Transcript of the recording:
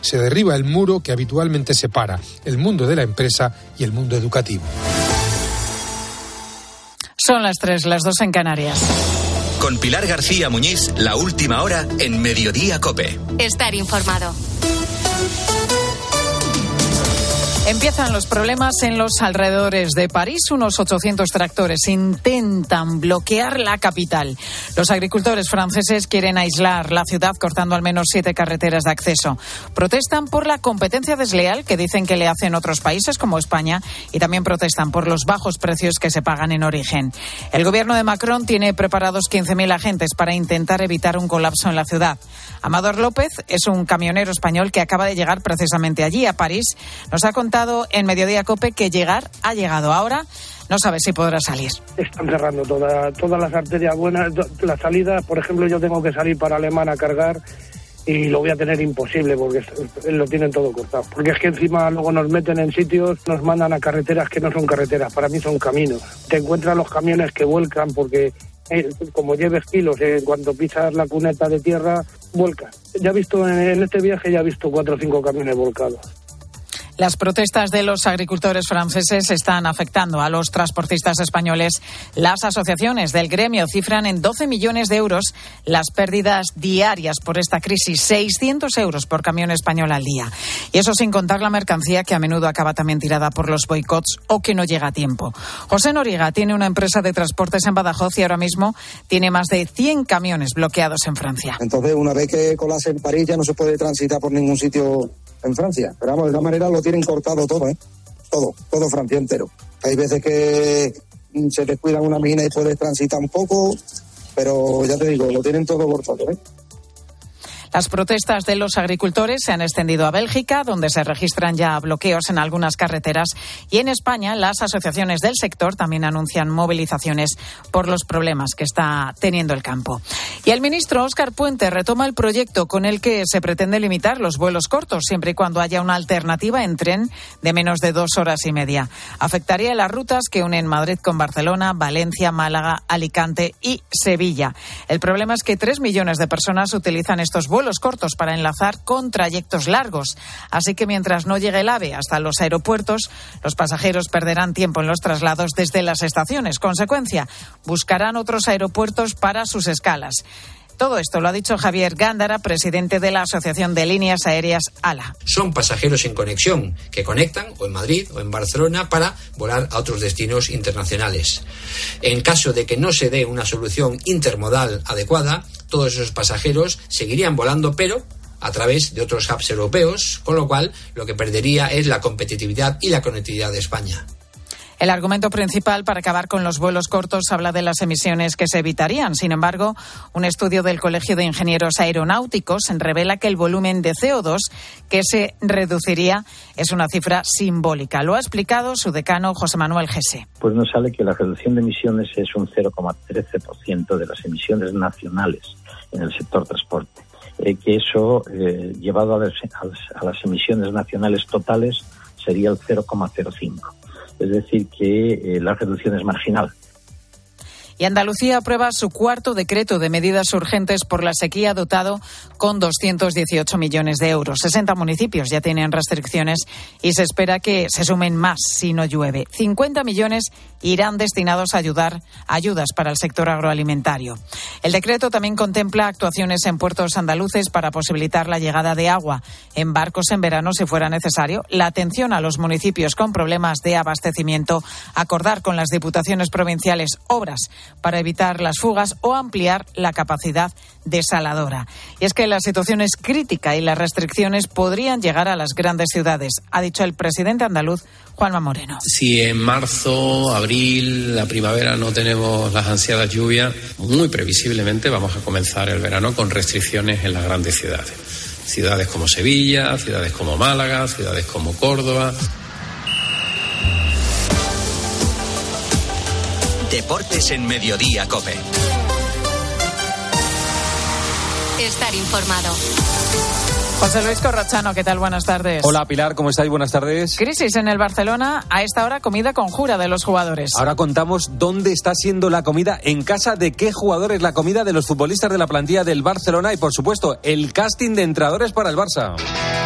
se derriba el muro que habitualmente separa el mundo de la empresa y el mundo educativo. Son las tres, las dos en Canarias. Con Pilar García Muñiz, la última hora en Mediodía Cope. Estar informado. Empiezan los problemas en los alrededores de París. Unos 800 tractores intentan bloquear la capital. Los agricultores franceses quieren aislar la ciudad cortando al menos siete carreteras de acceso. Protestan por la competencia desleal que dicen que le hacen otros países como España y también protestan por los bajos precios que se pagan en origen. El gobierno de Macron tiene preparados 15.000 agentes para intentar evitar un colapso en la ciudad. Amador López es un camionero español que acaba de llegar precisamente allí, a París. Nos ha contado en Mediodía Cope que llegar ha llegado. Ahora no sabe si podrá salir. Están cerrando toda, todas las arterias buenas. La salida, por ejemplo, yo tengo que salir para Alemán a cargar y lo voy a tener imposible porque lo tienen todo cortado. Porque es que encima luego nos meten en sitios, nos mandan a carreteras que no son carreteras, para mí son caminos. Te encuentras los camiones que vuelcan porque eh, como lleves kilos, eh, cuando pisas la cuneta de tierra, vuelca. Ya he visto en este viaje, ya he visto cuatro o cinco camiones volcados. Las protestas de los agricultores franceses están afectando a los transportistas españoles. Las asociaciones del gremio cifran en 12 millones de euros las pérdidas diarias por esta crisis, 600 euros por camión español al día. Y eso sin contar la mercancía que a menudo acaba también tirada por los boicots o que no llega a tiempo. José Noriega tiene una empresa de transportes en Badajoz y ahora mismo tiene más de 100 camiones bloqueados en Francia. Entonces, una vez que colase en París ya no se puede transitar por ningún sitio en Francia. Pero vamos, de esta manera lo tienen cortado todo, ¿eh? Todo, todo Francia entero. Hay veces que se descuidan una mina y puedes transitar un poco, pero ya te digo, lo tienen todo cortado, ¿eh? Las protestas de los agricultores se han extendido a Bélgica, donde se registran ya bloqueos en algunas carreteras, y en España las asociaciones del sector también anuncian movilizaciones por los problemas que está teniendo el campo. Y el ministro Óscar Puente retoma el proyecto con el que se pretende limitar los vuelos cortos, siempre y cuando haya una alternativa en tren de menos de dos horas y media. Afectaría las rutas que unen Madrid con Barcelona, Valencia, Málaga, Alicante y Sevilla. El problema es que tres millones de personas utilizan estos vuelos vuelos cortos para enlazar con trayectos largos. Así que mientras no llegue el AVE hasta los aeropuertos, los pasajeros perderán tiempo en los traslados desde las estaciones. Consecuencia, buscarán otros aeropuertos para sus escalas. Todo esto lo ha dicho Javier Gándara, presidente de la Asociación de Líneas Aéreas ALA. Son pasajeros en conexión que conectan o en Madrid o en Barcelona para volar a otros destinos internacionales. En caso de que no se dé una solución intermodal adecuada, todos esos pasajeros seguirían volando, pero a través de otros hubs europeos, con lo cual lo que perdería es la competitividad y la conectividad de España. El argumento principal para acabar con los vuelos cortos habla de las emisiones que se evitarían. Sin embargo, un estudio del Colegio de Ingenieros Aeronáuticos revela que el volumen de CO2 que se reduciría es una cifra simbólica. Lo ha explicado su decano José Manuel Gese. Pues nos sale que la reducción de emisiones es un 0,13% de las emisiones nacionales en el sector transporte. Eh, que eso, eh, llevado a las, a las emisiones nacionales totales, sería el 0,05 es decir, que eh, la reducción es marginal. Y Andalucía aprueba su cuarto decreto de medidas urgentes por la sequía dotado con 218 millones de euros. 60 municipios ya tienen restricciones y se espera que se sumen más si no llueve. 50 millones irán destinados a ayudar ayudas para el sector agroalimentario. El decreto también contempla actuaciones en puertos andaluces para posibilitar la llegada de agua en barcos en verano si fuera necesario, la atención a los municipios con problemas de abastecimiento, acordar con las diputaciones provinciales obras para evitar las fugas o ampliar la capacidad desaladora. Y es que la situación es crítica y las restricciones podrían llegar a las grandes ciudades, ha dicho el presidente andaluz Juanma Moreno. Si en marzo, abril, la primavera no tenemos las ansiadas lluvias, muy previsiblemente vamos a comenzar el verano con restricciones en las grandes ciudades. Ciudades como Sevilla, ciudades como Málaga, ciudades como Córdoba. Deportes en Mediodía, Cope. Estar informado. José Luis Corrochano, ¿qué tal? Buenas tardes. Hola Pilar, ¿cómo estáis? Buenas tardes. Crisis en el Barcelona, a esta hora comida conjura de los jugadores. Ahora contamos dónde está siendo la comida, en casa de qué jugadores la comida de los futbolistas de la plantilla del Barcelona y por supuesto el casting de entrenadores para el Barça.